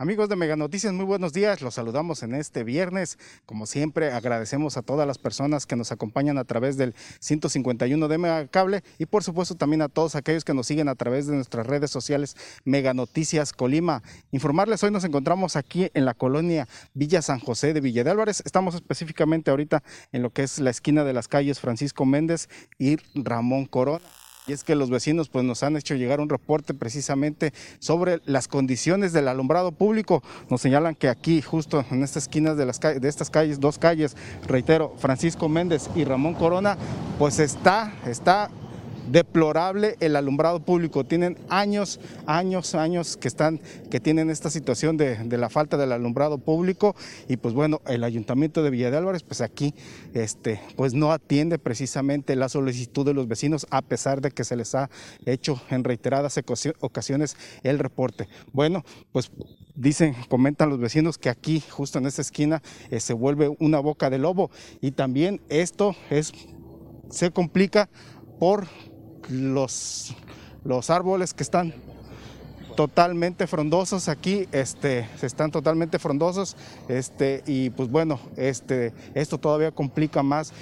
Amigos de Mega Noticias, muy buenos días. Los saludamos en este viernes. Como siempre, agradecemos a todas las personas que nos acompañan a través del 151 de Mega Cable y por supuesto también a todos aquellos que nos siguen a través de nuestras redes sociales Mega Noticias Colima. Informarles, hoy nos encontramos aquí en la colonia Villa San José de Villa de Álvarez. Estamos específicamente ahorita en lo que es la esquina de las calles Francisco Méndez y Ramón Corona. Y es que los vecinos pues, nos han hecho llegar un reporte precisamente sobre las condiciones del alumbrado público. Nos señalan que aquí, justo en estas esquinas de, las, de estas calles, dos calles, reitero, Francisco Méndez y Ramón Corona, pues está, está deplorable el alumbrado público. Tienen años, años, años que están, que tienen esta situación de, la falta del alumbrado público y pues bueno, el ayuntamiento de Villa de Álvarez pues aquí este, pues no atiende precisamente la solicitud de los vecinos a pesar de que se les ha hecho en reiteradas ocasiones el reporte. Bueno, pues dicen, comentan los vecinos que aquí, justo en esta esquina, eh, se vuelve una boca de lobo y también esto es se complica por los, los árboles que están totalmente frondosos aquí, este, están totalmente frondosos, este, y pues bueno, este, esto todavía complica más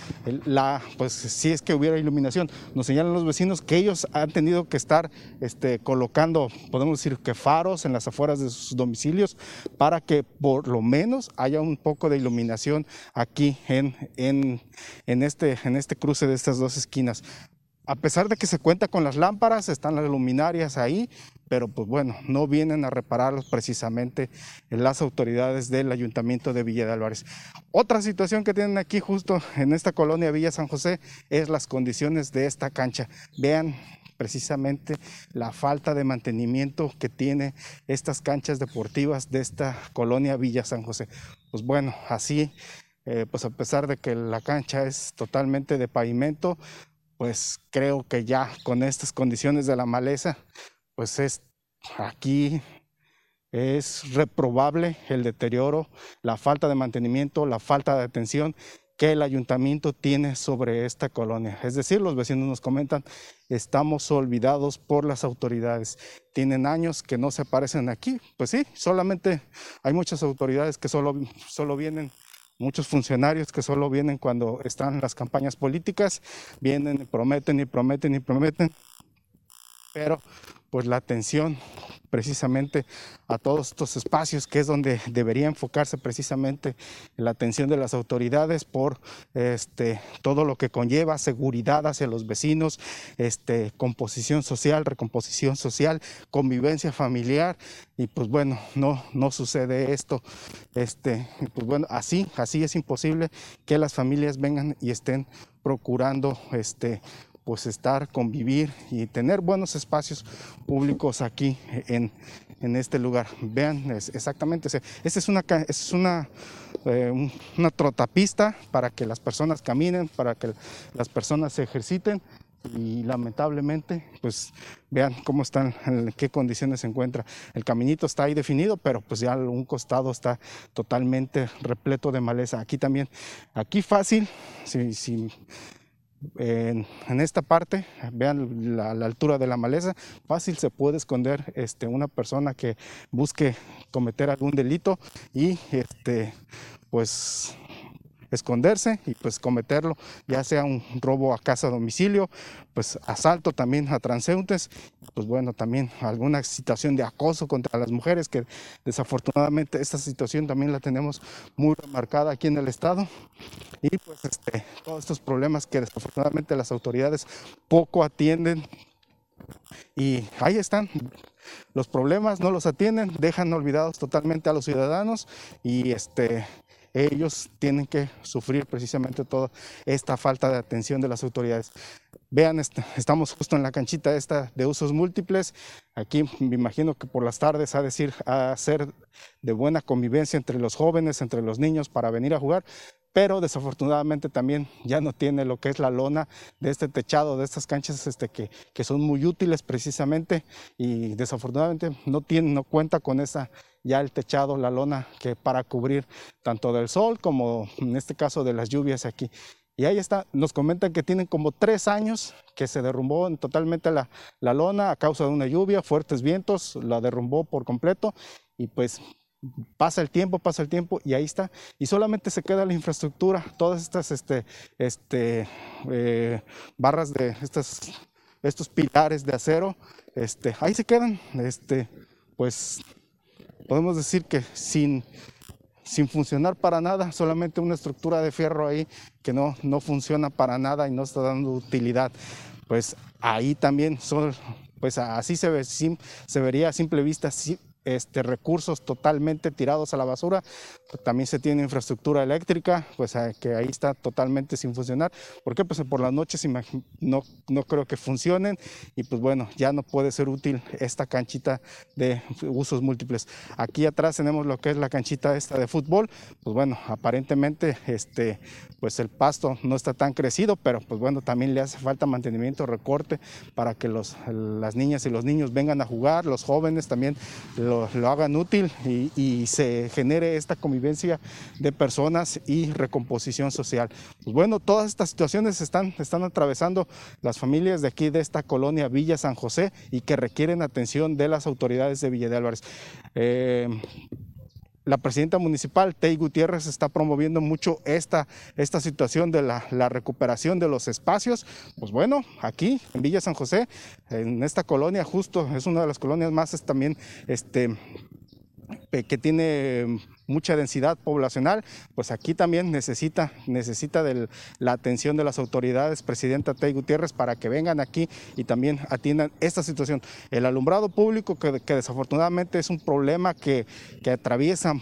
la, pues si es que hubiera iluminación. Nos señalan los vecinos que ellos han tenido que estar este, colocando, podemos decir que faros en las afueras de sus domicilios para que por lo menos haya un poco de iluminación aquí en, en, en, este, en este cruce de estas dos esquinas a pesar de que se cuenta con las lámparas, están las luminarias ahí, pero pues bueno, no vienen a repararlos precisamente las autoridades del Ayuntamiento de Villa de Álvarez. Otra situación que tienen aquí justo en esta colonia Villa San José es las condiciones de esta cancha. Vean precisamente la falta de mantenimiento que tiene estas canchas deportivas de esta colonia Villa San José. Pues bueno, así eh, pues a pesar de que la cancha es totalmente de pavimento, pues creo que ya con estas condiciones de la maleza, pues es aquí es reprobable el deterioro, la falta de mantenimiento, la falta de atención que el ayuntamiento tiene sobre esta colonia. Es decir, los vecinos nos comentan, estamos olvidados por las autoridades. Tienen años que no se aparecen aquí. Pues sí, solamente hay muchas autoridades que solo, solo vienen muchos funcionarios que solo vienen cuando están las campañas políticas, vienen y prometen y prometen y prometen, pero pues la atención precisamente a todos estos espacios, que es donde debería enfocarse precisamente la atención de las autoridades por este, todo lo que conlleva seguridad hacia los vecinos, este, composición social, recomposición social, convivencia familiar, y pues bueno, no, no sucede esto. Este, pues bueno, así, así es imposible que las familias vengan y estén procurando este, pues estar, convivir y tener buenos espacios públicos aquí en, este lugar. Vean exactamente, esta es una, es una, eh, una trotapista para que las personas caminen, para que las personas se ejerciten y lamentablemente pues vean cómo están, en qué condiciones se encuentra. El caminito está ahí definido, pero pues ya un costado está totalmente repleto de maleza. Aquí también, aquí fácil, si, si en, esta parte, vean la, altura de la maleza, fácil se puede esconder este, una persona que busque cometer algún delito y este, pues esconderse y pues cometerlo, ya sea un robo a casa domicilio, pues asalto también a transeúntes, pues bueno, también alguna situación de acoso contra las mujeres, que desafortunadamente esta situación también la tenemos muy remarcada aquí en el estado, y pues este, todos estos problemas que desafortunadamente las autoridades poco atienden, y ahí están, los problemas no los atienden, dejan olvidados totalmente a los ciudadanos y este ellos tienen que sufrir precisamente toda esta falta de atención de las autoridades. Vean, estamos justo en la canchita esta de usos múltiples. Aquí me imagino que por las tardes a decir a ser de buena convivencia entre los jóvenes, entre los niños para venir a jugar, pero desafortunadamente también ya no tiene lo que es la lona de este techado, de estas canchas este, que, que son muy útiles precisamente y desafortunadamente no, tiene, no cuenta con esa ya el techado, la lona que para cubrir tanto del sol como en este caso de las lluvias aquí. Y ahí está, nos comentan que tienen como tres años que se derrumbó totalmente la, la lona a causa de una lluvia, fuertes vientos, la derrumbó por completo y pues pasa el tiempo, pasa el tiempo y ahí está. Y solamente se queda la infraestructura, todas estas este, este, eh, barras de estos pilares de acero, este, ahí se quedan. Este, pues podemos decir que sin, sin funcionar para nada, solamente una estructura de fierro ahí que no, no funciona para nada y no está dando utilidad. Pues ahí también son, pues así se, ve, se vería a simple vista este, recursos totalmente tirados a la basura. También se tiene infraestructura eléctrica, pues eh, que ahí está totalmente sin funcionar. ¿Por qué? Pues por las noches no, no creo que funcionen y pues bueno, ya no puede ser útil esta canchita de usos múltiples. Aquí atrás tenemos lo que es la canchita esta de fútbol. Pues bueno, aparentemente este, pues el pasto no está tan crecido, pero pues bueno, también le hace falta mantenimiento, recorte para que los, las niñas y los niños vengan a jugar, los jóvenes también lo, hagan útil y, se genere esta convivencia de personas y recomposición social. Pues bueno, todas estas situaciones están, están atravesando las familias de aquí de esta colonia Villa San José y que requieren atención de las autoridades de Villa de Álvarez. Eh, la presidenta municipal, Tei Gutiérrez, está promoviendo mucho esta, esta situación de la, la, recuperación de los espacios. Pues bueno, aquí en Villa San José, en esta colonia, justo es una de las colonias más es también este, que tiene mucha densidad poblacional, pues aquí también necesita, necesita la atención de las autoridades, Presidenta Tey Gutiérrez, para que vengan aquí y también atiendan esta situación. El alumbrado público, que, desafortunadamente es un problema que, que, atraviesa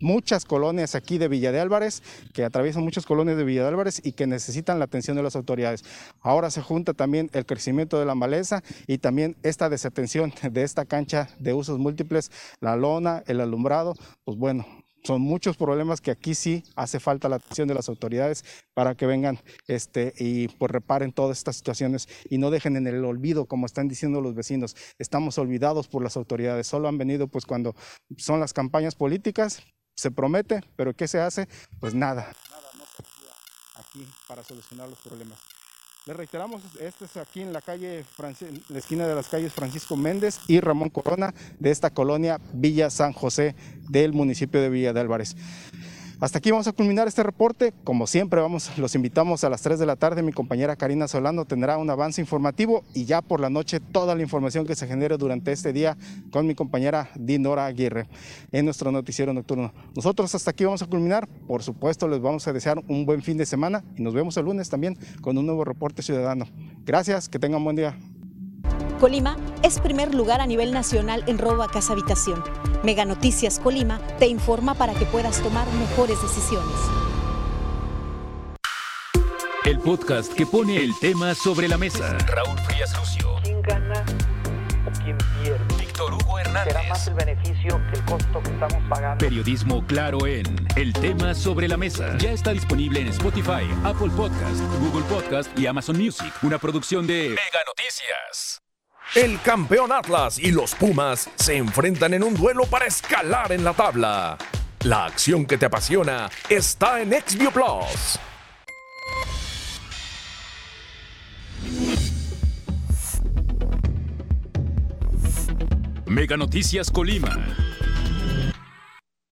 muchas colonias aquí de Villa de Álvarez, que atraviesan muchas colonias de Villa de Álvarez y que necesitan la atención de las autoridades. Ahora se junta también el crecimiento de la maleza y también esta desatención de esta cancha de usos múltiples, la lona, el alumbrado, pues bueno, bueno, son muchos problemas que aquí sí hace falta la atención de las autoridades para que vengan este, y pues reparen todas estas situaciones y no dejen en el olvido, como están diciendo los vecinos. Estamos olvidados por las autoridades, solo han venido pues cuando son las campañas políticas, se promete, pero ¿qué se hace? Pues nada. Nada no se aquí para solucionar los problemas. Le reiteramos, este es aquí en la calle, la esquina de las calles Francisco Méndez y Ramón Corona de esta colonia Villa San José del municipio de Villa de Álvarez. Hasta aquí vamos a culminar este reporte. Como siempre, vamos, los invitamos a las 3 de la tarde. Mi compañera Karina Solano tendrá un avance informativo y ya por la noche toda la información que se genere durante este día con mi compañera Dinora Aguirre en nuestro noticiero nocturno. Nosotros hasta aquí vamos a culminar. Por supuesto, les vamos a desear un buen fin de semana y nos vemos el lunes también con un nuevo reporte ciudadano. Gracias, que tengan buen día. Colima es primer lugar a nivel nacional en robo a casa habitación. Mega Noticias Colima te informa para que puedas tomar mejores decisiones. El podcast que pone el tema sobre la mesa. Raúl Frías Lucio. ¿Quién gana o quién pierde? Víctor Hugo Hernández. Será más el beneficio que el costo que estamos pagando. Periodismo claro en El tema sobre la mesa. Ya está disponible en Spotify, Apple Podcast, Google Podcast y Amazon Music. Una producción de Mega Noticias. El campeón Atlas y los Pumas se enfrentan en un duelo para escalar en la tabla. La acción que te apasiona está en XView Plus. Mega Noticias Colima.